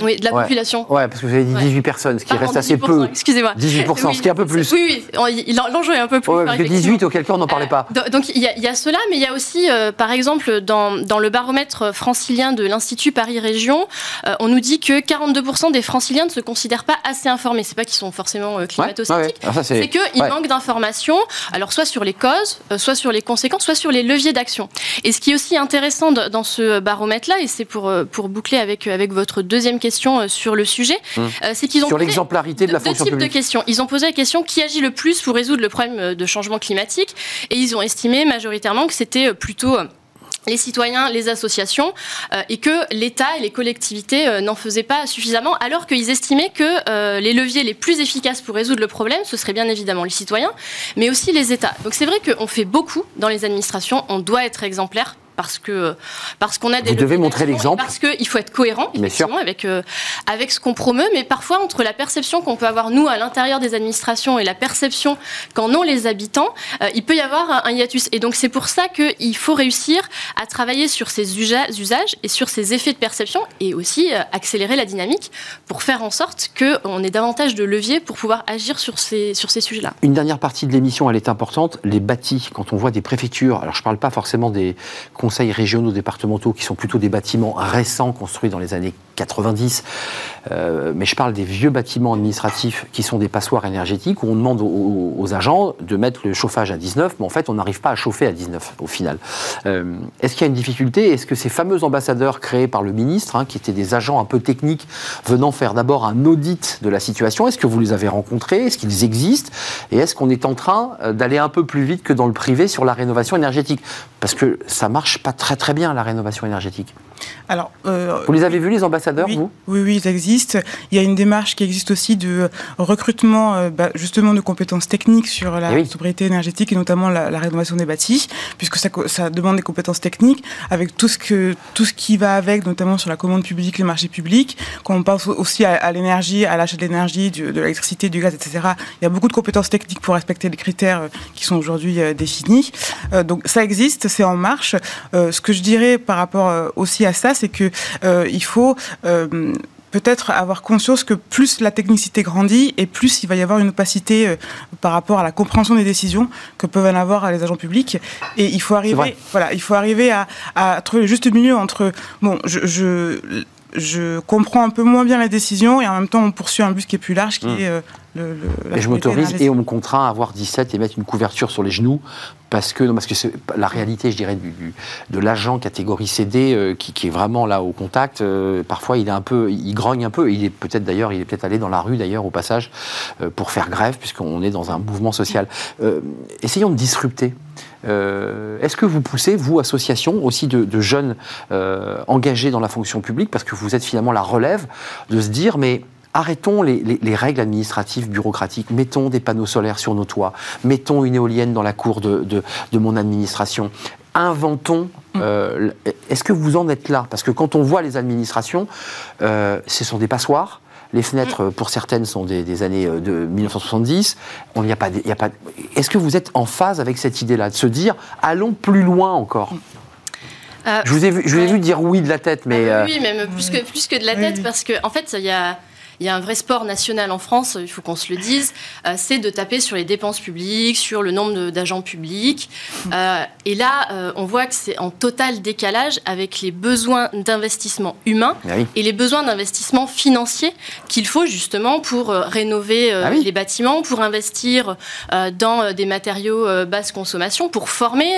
oui, de la population. Ouais, parce que vous avez dit 18 personnes, ce qui reste assez peu. Excusez-moi. 18%, ce qui est un peu plus. Oui, oui, l'enjeu est un peu plus. Ouais, parce que 18, auquel cas on n'en parlait pas. Euh, donc il y, a cela, mais il y a aussi, euh, par exemple, dans, dans, le baromètre francilien de l'Institut Paris Région, euh, on nous dit que 42% des franciliens ne se considèrent pas assez informés. C'est pas qu'ils sont forcément climato-sceptiques, c'est qu'ils manquent d'informations, alors soit sur les causes, soit sur les conséquences, soit sur les leviers d'action. Et ce qui est aussi intéressant dans ce baromètre-là, et c'est pour, pour boucler avec, avec votre deuxième question euh, sur le sujet, hum. euh, c'est qu'ils ont sur l'exemplarité de la fonction publique. de questions. Ils ont posé la question qui agit le plus pour résoudre le problème euh, de changement climatique, et ils ont estimé majoritairement que c'était plutôt les citoyens, les associations, et que l'État et les collectivités n'en faisaient pas suffisamment, alors qu'ils estimaient que les leviers les plus efficaces pour résoudre le problème, ce seraient bien évidemment les citoyens, mais aussi les États. Donc c'est vrai qu'on fait beaucoup dans les administrations, on doit être exemplaire parce que parce qu'on a des vous devez montrer l'exemple. parce qu'il faut être cohérent effectivement avec euh, avec ce qu'on promeut. Mais parfois entre la perception qu'on peut avoir nous à l'intérieur des administrations et la perception qu'en ont les habitants euh, il peut y avoir un, hiatus. Et donc c'est pour ça qu'il faut réussir à travailler sur ces usages et sur ces effets de perception et aussi euh, accélérer la dynamique pour faire en sorte qu'on ait davantage de leviers pour pouvoir agir sur ces sur ces sujets là une dernière partie de l'émission elle est importante. Les bâtis. Quand on voit des préfectures alors je parle pas forcément des conseils régionaux départementaux qui sont plutôt des bâtiments récents construits dans les années 90, euh, mais je parle des vieux bâtiments administratifs qui sont des passoires énergétiques où on demande aux, agents de mettre le chauffage à 19, mais en fait on n'arrive pas à chauffer à 19 au final. Euh, est-ce qu'il y a une difficulté? Est-ce que ces fameux ambassadeurs créés par le ministre, hein, qui étaient des agents un peu techniques venant faire d'abord un audit de la situation, est-ce que vous les avez rencontrés? Est-ce qu'ils existent? Et est-ce qu'on est en train euh, d'aller un peu plus vite que dans le privé sur la rénovation énergétique? Parce que ça marche pas très très bien la rénovation énergétique. Alors, euh, vous les avez vus, les ambassadeurs, oui, vous? Oui, oui, ils existent. Il y a une démarche qui existe aussi de recrutement, euh, bah, justement, de compétences techniques sur la eh sobriété énergétique et notamment la, rénovation des bâtis, puisque ça, ça, demande des compétences techniques avec tout ce, que, tout ce qui va avec, notamment sur la commande publique, les marchés publics. Quand on pense aussi à, l'énergie, à l'achat de l'énergie, de l'électricité, du gaz, etc., il y a beaucoup de compétences techniques pour respecter les critères euh, qui sont aujourd'hui définis. donc, ça existe, c'est en marche. ce que je dirais par rapport aussi à ça, c'est que euh, il faut euh, peut-être avoir conscience que plus la technicité grandit et plus il va y avoir une opacité euh, par rapport à la compréhension des décisions que peuvent en avoir les agents publics. Et il faut arriver, voilà, il faut arriver à, à, trouver le juste milieu entre bon, je, je, je comprends un peu moins bien les décisions et en même temps on poursuit un but qui est plus large qui hmm. est et je m'autorise et on me contraint à avoir 17 et mettre une couverture sur les genoux parce que, non, parce que c'est la réalité, je dirais, du, de l'agent catégorie CD euh, qui, est vraiment là au contact. Euh, parfois, il est un peu, il grogne un peu. Il est peut-être d'ailleurs, il est peut-être allé dans la rue d'ailleurs au passage euh, pour faire grève puisqu'on est dans un mouvement social. essayons de disrupter. Est-ce que vous poussez, vous, association, aussi de, de jeunes engagés dans la fonction publique, parce que vous êtes finalement la relève, de se dire, mais arrêtons les, règles administratives, bureaucratiques, mettons des panneaux solaires sur nos toits, mettons une éolienne dans la cour de, mon administration, inventons. Mm. Euh, est-ce que vous en êtes là? Parce que quand on voit les administrations, euh, ce sont des passoires. Les fenêtres, mm. pour certaines, sont des, années euh, de 1970. On n'y a pas. Est-ce que vous êtes en phase avec cette idée-là, de se dire, allons plus loin encore? Je vous ai vu, je vous ai vu dire oui de la tête, mais ah oui, même plus que plus que de la tête, parce qu'en en fait, il y a il y a un vrai sport national en France, il faut qu'on se le dise, euh, c'est de taper sur les dépenses publiques, sur le nombre d'agents publics. Euh, et là, euh, on voit que c'est en total décalage avec les besoins d'investissement humain Ah oui. et les besoins d'investissement financier qu'il faut justement pour rénover Ah oui. les bâtiments, pour investir dans des matériaux basse consommation, pour former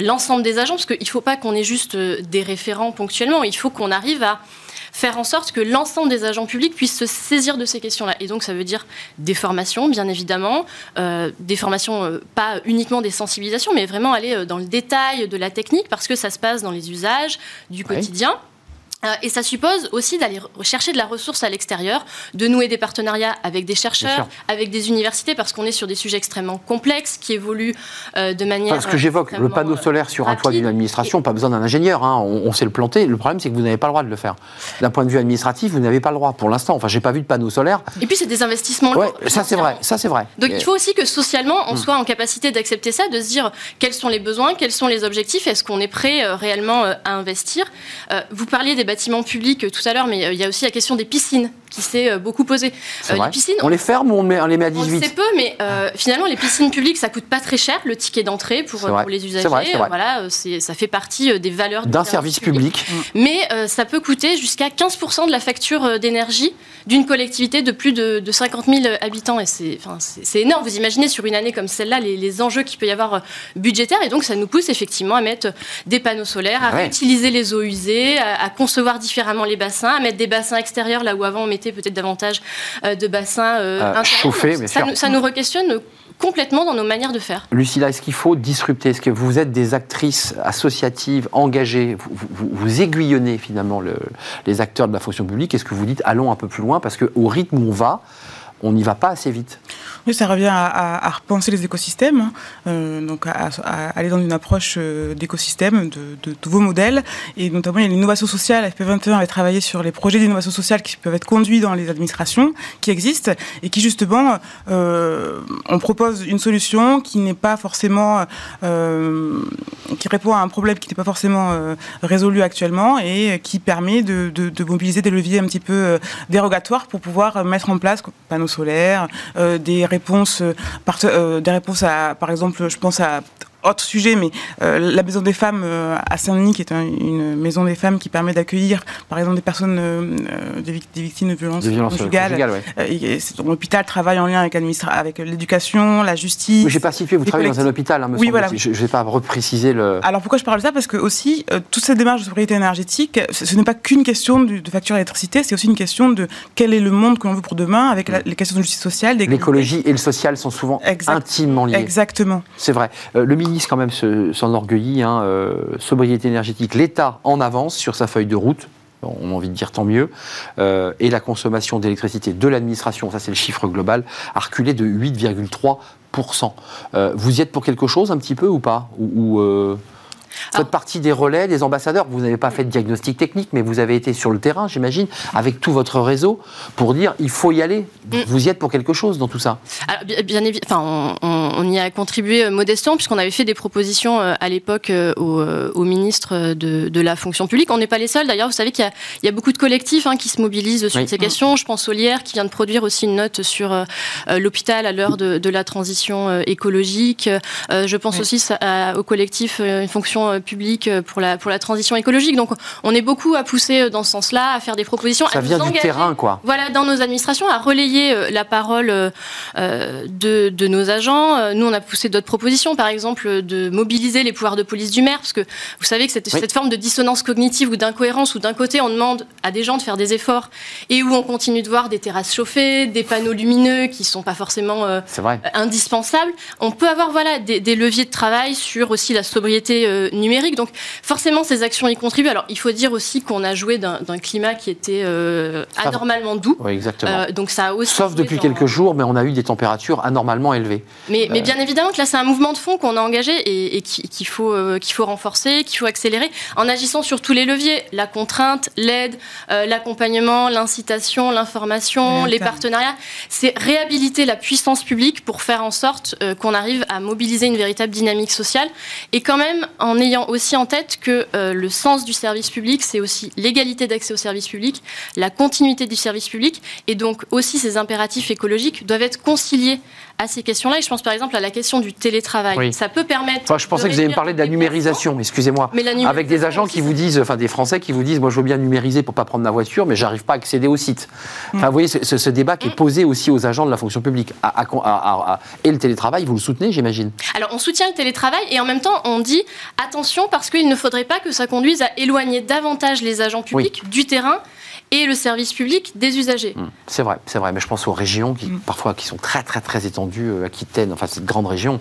l'ensemble des agents, parce qu'il ne faut pas qu'on ait juste des référents ponctuellement, il faut qu'on arrive à faire en sorte que l'ensemble des agents publics puissent se saisir de ces questions-là. Et donc ça veut dire des formations, bien évidemment, euh, des formations euh, pas uniquement des sensibilisations, mais vraiment aller euh, dans le détail de la technique, parce que ça se passe dans les usages du quotidien. Et ça suppose aussi d'aller rechercher de la ressource à l'extérieur, de nouer des partenariats avec des chercheurs, avec des universités, parce qu'on est sur des sujets extrêmement complexes qui évoluent euh, de manière. Enfin, ce que j'évoque, le panneau euh, solaire sur un toit d'une administration, pas besoin d'un ingénieur, hein, on, on sait le planter. Le problème, c'est que vous n'avez pas le droit de le faire. D'un point de vue administratif, vous n'avez pas le droit pour l'instant. Enfin, j'ai pas vu de panneau solaire. Et puis c'est des investissements Ouais, ça c'est vrai, ça c'est vrai. Donc Et- il faut aussi que socialement, Hmm. on soit en capacité d'accepter ça, de se dire quels sont les besoins, quels sont les objectifs, est-ce qu'on est prêt euh, réellement euh, à investir. Euh, vous parliez des bâtiments publics euh, tout à l'heure, mais euh, il y a aussi la question des piscines qui s'est euh, beaucoup posée. Euh, les piscines, on les ferme ou on, met- on les met à on le 18 sait peu, mais euh, finalement, les piscines publiques, ça coûte pas très cher, le ticket d'entrée pour, euh, pour les C'est usagers. vrai, c'est vrai. Voilà, euh, c'est- ça fait partie euh, des valeurs du d'un service public. Mais euh, ça peut coûter jusqu'à 15% de la facture d'énergie d'une collectivité de plus de, de 50 000 habitants. Et c'est enfin, c'est- c'est énorme. Vous imaginez sur une année comme celle-là les, les enjeux qu'il peut y avoir budgétaires. Et donc, ça nous pousse effectivement à mettre des panneaux solaires, à Ouais. utiliser les eaux usées, à, à concevoir différemment les bassins, à mettre des bassins extérieurs là où avant on mettait peut-être davantage euh, de bassins euh, intérieurs. chauffés, ça, ça nous re-questionne complètement dans nos manières de faire. Lucilla, est-ce qu'il faut disrupter? Est-ce que vous êtes des actrices associatives engagées? Vous, vous- vous aiguillonnez finalement le- les acteurs de la fonction publique. Est-ce que vous dites allons un peu plus loin? Parce qu'au rythme où on va, on n'y va pas assez vite. Oui, ça revient à, repenser les écosystèmes, hein. Euh, donc à, aller dans une approche euh, d'écosystème, de, nouveaux modèles, et notamment il y a l'innovation sociale. FP21 avait travaillé sur les projets d'innovation sociale qui peuvent être conduits dans les administrations, qui existent, et qui justement, euh, on propose une solution qui n'est pas forcément, euh, qui répond à un problème qui n'est pas forcément résolu actuellement, et qui permet de, mobiliser des leviers un petit peu dérogatoires pour pouvoir mettre en place solaires, euh, des réponses, euh, par- euh, des réponses à, par exemple, je pense à autre sujet, mais euh, la maison des femmes euh, à Saint-Denis, qui est un- une maison des femmes qui permet d'accueillir, par exemple, des personnes, euh, des, vic- des victimes de violences, violence conjugales. conjugale, ouais. Et L'hôpital travaille en lien avec, l'éducation, la justice. Oui, j'ai pas situé, vous travaillez dans un hôpital, hein, me Oui, voilà. Je ne vais pas repréciser le. Alors pourquoi je parle de ça? Parce que aussi, toute cette démarche de sobriété énergétique, ce, ce n'est pas qu'une question de facture d'électricité, c'est aussi une question de quel est le monde que l'on veut pour demain, avec la- les questions de justice sociale. L'écologie et le social sont souvent Exact. intimement liés. Exactement. C'est vrai. Le quand même, se- s'enorgueillit. Hein, euh, sobriété énergétique, l'État en avance sur sa feuille de route. On a envie de dire tant mieux. Euh, et la consommation d'électricité de l'administration, ça c'est le chiffre global, a reculé de 8,3%. Euh, vous y êtes pour quelque chose un petit peu ou pas? Ou, Alors- partie des relais, des ambassadeurs. Vous n'avez pas fait de diagnostic technique, mais vous avez été sur le terrain, j'imagine, avec tout votre réseau, pour dire il faut y aller. Mm. Vous y êtes pour quelque chose dans tout ça? Alors, bien, bien évi- enfin, on, y a contribué euh, modestement puisqu'on avait fait des propositions euh, à l'époque euh, au, au ministre de, de la fonction publique. On n'est pas les seuls d'ailleurs. Vous savez qu'il y a- il y, a beaucoup de collectifs hein, qui se mobilisent sur Oui. ces questions. Je pense au LIER qui vient de produire aussi une note sur euh, l'hôpital à l'heure de, de la transition écologique. Euh, je pense Oui. aussi à- au collectif Une fonction euh, publique euh, pour la, pour la transition écologique. Donc on est beaucoup à pousser euh, dans ce sens-là, à faire des propositions. Ça à nous vient du terrain, quoi. voilà, dans nos administrations, à relayer la parole euh, de, de nos agents. Nous, on a poussé d'autres propositions, par exemple, de mobiliser les pouvoirs de police du maire, parce que vous savez que cette, Oui. cette forme de dissonance cognitive ou d'incohérence, où d'un côté, on demande à des gens de faire des efforts, et où on continue de voir des terrasses chauffées, des panneaux lumineux qui sont pas forcément euh, C'est vrai. indispensable. On peut avoir voilà des, des leviers de travail sur aussi la sobriété euh, numérique. Donc forcément ces actions y contribuent. Alors il faut dire aussi qu'on a joué d'un climat qui était euh, va. anormalement doux. Oui, exactement. Euh, donc ça a aussi Sauf depuis dans- quelques jours, mais on a eu des températures anormalement élevées. Mais, Euh. mais bien évidemment que là c'est un mouvement de fond qu'on a engagé et, et qui- qu'il faut euh, qu'il faut renforcer, qu'il faut accélérer en agissant sur tous les leviers la contrainte, l'aide, euh, l'accompagnement, l'incitation, l'information, les partenariats. C'est réhabiliter la puissance publique pour faire en sorte euh, qu'on arrive à mobiliser une véritable dynamique sociale et quand même en ayant aussi en tête que le sens du service public, c'est aussi l'égalité d'accès au service public, la continuité du service public, et donc aussi ces impératifs écologiques doivent être conciliés à ces questions-là. Et je pense par exemple à la question du télétravail. Ça peut permettre. Enfin, je pensais que vous alliez me parler de la numérisation, excusez-moi. Avec des agents qui vous disent, enfin des Français qui vous disent, moi je veux bien numériser pour pas prendre ma voiture, mais j'arrive pas à accéder au site. Enfin, vous voyez, ce, débat qui est posé aussi aux agents de la fonction publique. et le télétravail, vous le soutenez, j'imagine Alors, on soutient le télétravail et en même temps, on dit attention parce qu'il ne faudrait pas que ça conduise à éloigner davantage les agents publics du terrain et le service public des usagers. Mmh. C'est vrai, c'est vrai. Mais je pense aux régions qui, mmh. parfois, qui sont très, très, très étendues. Euh, Aquitaine, enfin, cette grande région,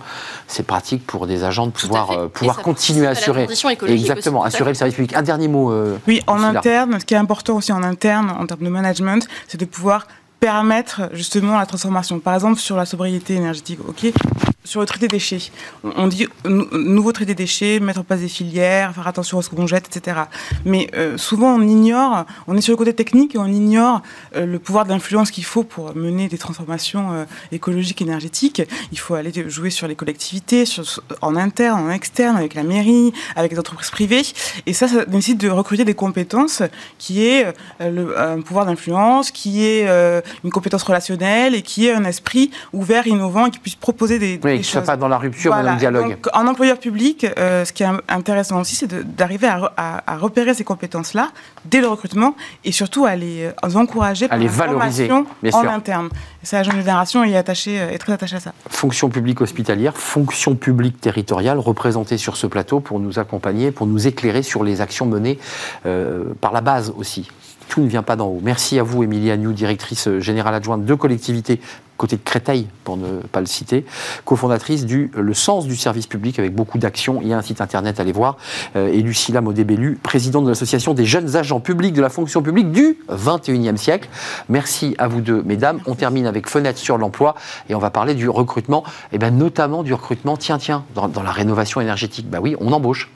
c'est pratique pour des agents de pouvoir, euh, pouvoir continuer à assurer. exactement, assurer le service public. Un dernier mot. Euh, oui, en interne, ce qui est important aussi en interne, en termes de management, c'est de pouvoir permettre justement la transformation. Par exemple, sur la sobriété énergétique, ok, sur le traité des déchets, on dit nouveau traité des déchets, mettre en place des filières, faire attention à ce qu'on jette, etc. Mais euh, souvent, on ignore, on est sur le côté technique et on ignore euh, le pouvoir d'influence qu'il faut pour mener des transformations euh, écologiques, énergétiques. Il faut aller jouer sur les collectivités, en interne, en externe, avec la mairie, avec les entreprises privées. Et ça, ça nécessite de recruter des compétences qui est le, un pouvoir d'influence, qui est une compétence relationnelle et qui ait un esprit ouvert, innovant et qui puisse proposer des, oui, choses. pas dans la rupture, mais dans le dialogue. Donc, en employeur public, euh, ce qui est intéressant aussi, c'est d'arriver à, à, repérer ces compétences-là dès le recrutement et surtout à les, euh, encourager à les valoriser en interne. Ça, la jeune génération est, attachée, est très attachée à ça. Fonction publique hospitalière, fonction publique territoriale, représentée sur ce plateau pour nous accompagner, pour nous éclairer sur les actions menées euh, par la base aussi tout ne vient pas d'en haut. Merci à vous, Emilie Agnew, directrice générale adjointe de collectivité côté de Créteil, pour ne pas le citer, cofondatrice du Le Sens du service public avec beaucoup d'actions. Il y a un site internet à aller voir. Euh, et Lucilla Modébellu, présidente de l'association des jeunes agents publics de la fonction publique du 21e siècle. Merci à vous deux, mesdames. On termine avec Fenêtre sur l'emploi et on va parler du recrutement, et bien notamment du recrutement, tiens, tiens, dans, dans la rénovation énergétique. Bah oui, on embauche.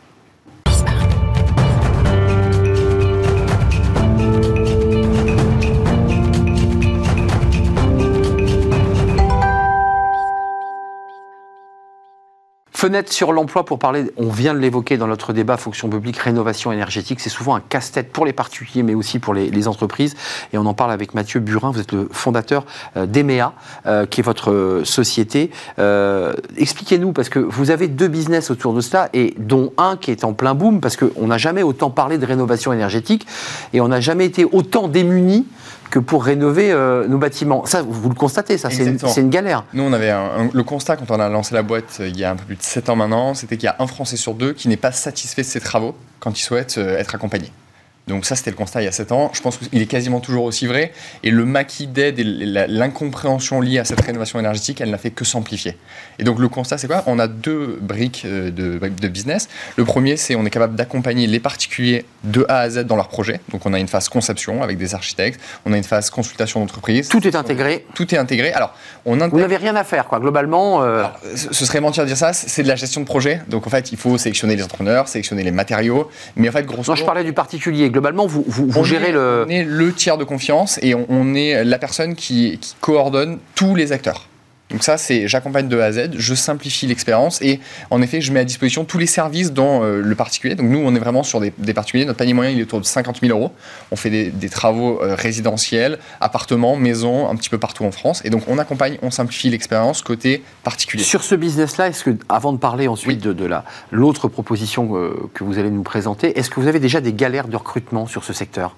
Fenêtre sur l'emploi pour parler, on vient de l'évoquer dans notre débat fonction publique, rénovation énergétique, c'est souvent un casse-tête pour les particuliers mais aussi pour les, entreprises. Et on en parle avec Mathieu Burin, vous êtes le fondateur euh, d'EMEA, euh, qui est votre euh, société. Expliquez-nous, parce que vous avez deux business autour de cela, et dont un qui est en plein boom, parce qu'on n'a jamais autant parlé de rénovation énergétique, et on n'a jamais été autant démunis que pour rénover euh, nos bâtiments. Ça, vous le constatez, ça, c'est une, galère. Nous, on avait le constat quand on a lancé la boîte euh, il y a un peu plus de 7 ans maintenant, c'était qu'il y a un Français sur deux qui n'est pas satisfait de ses travaux quand il souhaite euh, être accompagné. Donc ça, c'était le constat il y a 7 ans. Je pense qu'il est quasiment toujours aussi vrai. Et le maquis d'aide et l'incompréhension liée à cette rénovation énergétique, elle n'a fait que s'amplifier. Et donc le constat, c'est quoi? On a deux briques euh, de, de, business. Le premier, c'est on est capable d'accompagner les particuliers de A à Z dans leur projet. Donc on a une phase conception avec des architectes, on a une phase consultation d'entreprise. Tout est intégré. Tout est intégré. Alors, on Vous n'avez rien à faire, quoi. Globalement. Euh, ce serait mentir de dire ça. C'est de la gestion de projet. Donc en fait, il faut sélectionner les entrepreneurs, sélectionner les matériaux. Mais en fait, grosso Non, je parlais du particulier globalement, vous, vous, gérez le. On est le tiers de confiance et on, est la personne qui, coordonne tous les acteurs. Donc ça, c'est j'accompagne de A à Z, je simplifie l'expérience et en effet, je mets à disposition tous les services dans euh, le particulier. Donc nous, on est vraiment sur des, particuliers. Notre panier moyen, il est autour de 50 000 euros. On fait des, travaux euh, résidentiels, appartements, maisons, un petit peu partout en France. Et donc on accompagne, on simplifie l'expérience côté particulier. Sur ce business-là, est-ce que, avant de parler ensuite de, de l'autre proposition euh, que vous allez nous présenter, est-ce que vous avez déjà des galères de recrutement sur ce secteur?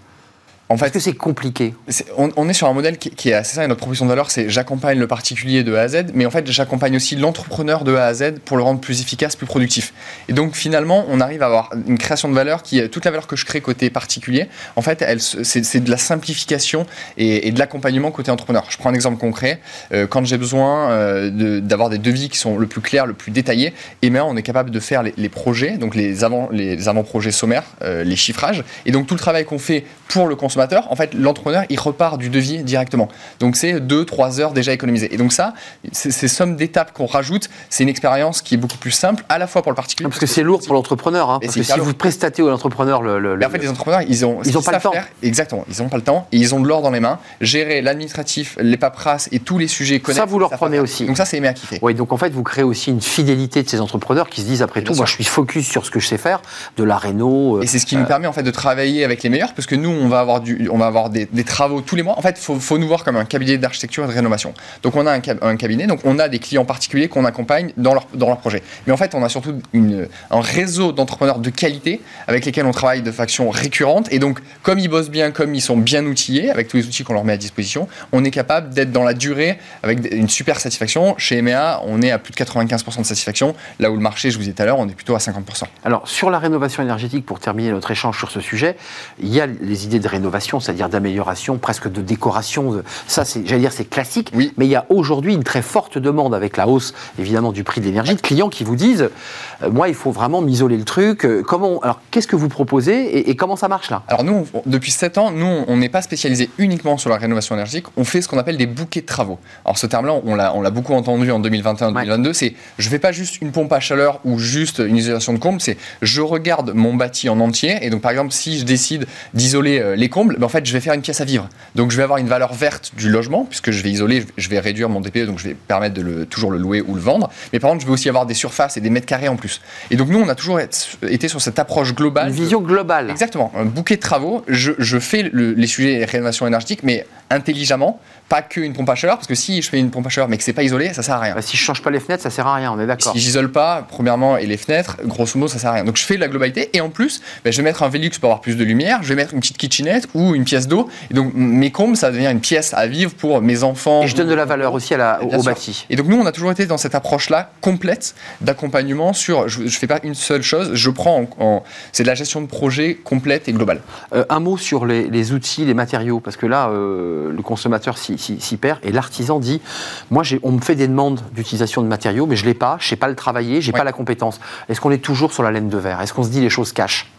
En fait, Est-ce que c'est compliqué on, est sur un modèle qui, est assez et notre proposition de valeur, c'est j'accompagne le particulier de A à Z, mais en fait, j'accompagne aussi l'entrepreneur de A à Z pour le rendre plus efficace, plus productif. Et donc, finalement, on arrive à avoir une création de valeur qui est toute la valeur que je crée côté particulier. En fait, c'est de la simplification et, de l'accompagnement côté entrepreneur. Je prends un exemple concret. Euh, quand j'ai besoin euh, d'avoir des devis qui sont le plus clairs, le plus détaillés, et bien, on est capable de faire les, projets, donc les avant-projets les avant sommaires, euh, les chiffrages. Et donc, tout le travail qu'on fait pour le consommateur, consommateur, en fait, l'entrepreneur, il repart du devis directement. Donc, c'est 2-3 heures déjà économisées. Et donc, ça, ces sommes d'étapes qu'on rajoute, c'est une expérience qui est beaucoup plus simple, à la fois pour le particulier. Parce que c'est lourd pour l'entrepreneur. Hein, parce que si vous prestatez à l'entrepreneur le, en fait, les entrepreneurs, ils ont, ils ont pas le temps. exactement, ils n'ont pas le temps et ils ont de l'or dans les mains. Gérer l'administratif, les paperasses et tous les sujets connexes. Ça, vous leur prenez aussi. Donc, ça, c'est aimé à kiffer. Oui, donc en fait, vous créez aussi une fidélité de ces entrepreneurs qui se disent après tout, moi, je suis focus sur ce que je sais faire, de la réno. Euh, et c'est ce qui nous euh, permet en fait de travailler avec les meilleurs, parce que nous, on va avoir, on va avoir des, travaux tous les mois. En fait, il faut, nous voir comme un cabinet d'architecture et de rénovation. Donc, on a un, cabinet, donc on a des clients particuliers qu'on accompagne dans leur, dans leur projet. Mais en fait, on a surtout un réseau d'entrepreneurs de qualité avec lesquels on travaille de façon récurrente. Et donc, comme ils bossent bien, comme ils sont bien outillés, avec tous les outils qu'on leur met à disposition, on est capable d'être dans la durée avec une super satisfaction. Chez EMEA, on est à plus de 95% de satisfaction, là où le marché, je vous ai dit tout à l'heure, on est plutôt à 50%. Alors, sur la rénovation énergétique, pour terminer notre échange sur ce sujet, il y a les idées de rénovation, c'est-à-dire d'amélioration, presque de décoration. Ça, j'allais dire, c'est classique. Oui. Mais il y a aujourd'hui une très forte demande avec la hausse, évidemment, du prix de l'énergie, de clients qui vous disent, euh, moi, il faut vraiment m'isoler le truc. Euh, comment, alors, qu'est-ce que vous proposez et, comment ça marche là? Alors, nous, depuis 7 ans, nous, on n'est pas spécialisé uniquement sur la rénovation énergétique. On fait ce qu'on appelle des bouquets de travaux. Alors, ce terme-là, on l'a beaucoup entendu en 2021-2022. C'est, je fais pas juste une pompe à chaleur ou juste une isolation de comble. C'est, je regarde mon bâti en entier. Et donc, par exemple, si je décide d'isoler euh, les combles, ben, en fait, je vais faire une pièce à vivre. Donc, je vais avoir une valeur verte du logement, puisque je vais isoler, je vais réduire mon DPE, donc je vais permettre de le, toujours le louer ou le vendre. Mais par contre, je vais aussi avoir des surfaces et des mètres carrés en plus. Et donc, nous, on a toujours été sur cette approche globale. Une vision globale. Exactement. Un bouquet de travaux. Je, fais les sujets rénovation énergétique, mais intelligemment pas qu'une pompe à chaleur, parce que si je fais une pompe à chaleur mais que c'est pas isolé, ça sert à rien. Bah, si je change pas les fenêtres, ça sert à rien, on est d'accord. Si j'isole pas, premièrement, et les fenêtres, grosso modo, ça sert à rien. Donc je fais la globalité, et en plus, bah, je vais mettre un Velux pour avoir plus de lumière, je vais mettre une petite kitchenette ou une pièce d'eau, et donc mes combles, ça devient une pièce à vivre pour mes enfants. Et je donne de la valeur aussi à la, au, bâti. Et donc nous, on a toujours été dans cette approche-là complète d'accompagnement sur, je, je fais pas une seule chose, je prends en, c'est de la gestion de projet complète et globale. Euh, un mot sur les, outils, les matériaux, parce que là, euh, le consommateur s'y perd, et l'artisan dit Moi, on me fait des demandes d'utilisation de matériaux, mais je ne l'ai pas, je ne sais pas le travailler, je n'ai pas la compétence. Est-ce qu'on est toujours sur la laine de verre? Est-ce qu'on se dit les choses cachent?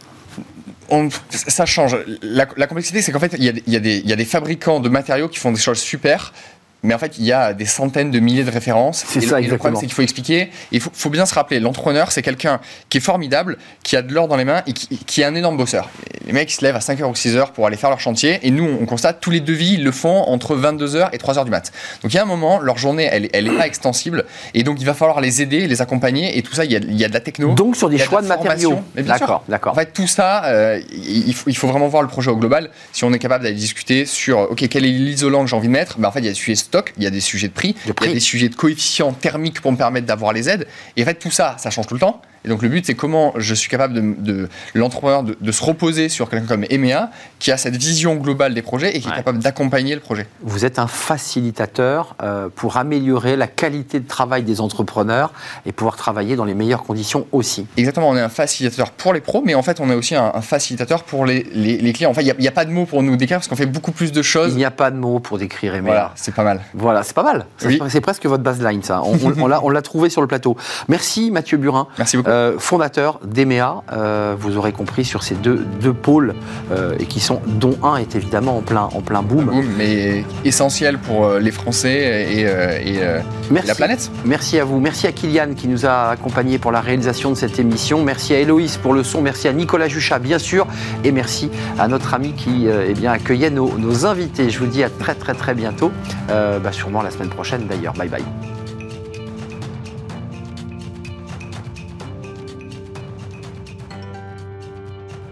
Ça change. La, complexité, c'est qu'en fait, il y, y, a des fabricants de matériaux qui font des choses super, mais en fait, il y a des centaines de milliers de références. C'est ça, et Le problème, c'est qu'il faut expliquer. Il faut, bien se rappeler, l'entrepreneur, c'est quelqu'un qui est formidable, qui a de l'or dans les mains et qui, est un énorme bosseur. Les mecs, ils se lèvent à 5h ou 6h pour aller faire leur chantier. Et nous, on constate, tous les devis, ils le font entre 22h et 3h du mat. Donc, il y a un moment, leur journée, elle, elle est pas extensible. Et donc, il va falloir les aider, les accompagner. Et tout ça, il y a, il y a de la techno. Donc, sur des choix de, matériaux. D'accord, d'accord. En fait, tout ça, euh, il, faut, il, faut, vraiment voir le projet au global. Si on est capable d'aller discuter sur, OK, quel est l'isolant que j'ai envie de mettre, ben, en fait, il y a il y a des sujets de prix, il y a des sujets de coefficient thermique pour me permettre d'avoir les aides. Et en fait, tout ça, ça change tout le temps. Et donc le but, c'est comment je suis capable de, de l'entrepreneur de, se reposer sur quelqu'un comme EMEA, qui a cette vision globale des projets et qui est capable d'accompagner le projet. Vous êtes un facilitateur euh, pour améliorer la qualité de travail des entrepreneurs et pouvoir travailler dans les meilleures conditions aussi. Exactement, on est un facilitateur pour les pros, mais en fait, on est aussi un, facilitateur pour les, les, clients. En fait, il n'y a, pas de mots pour nous décrire parce qu'on fait beaucoup plus de choses. Il n'y a pas de mots pour décrire EMEA. Voilà, c'est pas mal. Voilà, c'est pas mal. C'est presque votre baseline, ça. On, on l'a trouvé sur le plateau. Merci Mathieu Burin. Merci beaucoup. Euh, fondateur d'EMEA, euh, vous aurez compris sur ces deux, deux pôles, euh, et qui sont, dont un est évidemment en plein, en plein boom. boom mais essentiel pour les Français et, la planète. Merci à vous. Merci à Kylian qui nous a accompagnés pour la réalisation de cette émission. Merci à Héloïse pour le son. Merci à Nicolas Juchat, bien sûr. Et merci à notre ami qui eh bien, accueillait nos, nos, invités. Je vous dis à très très très bientôt. Bah, sûrement la semaine prochaine d'ailleurs. Bye bye.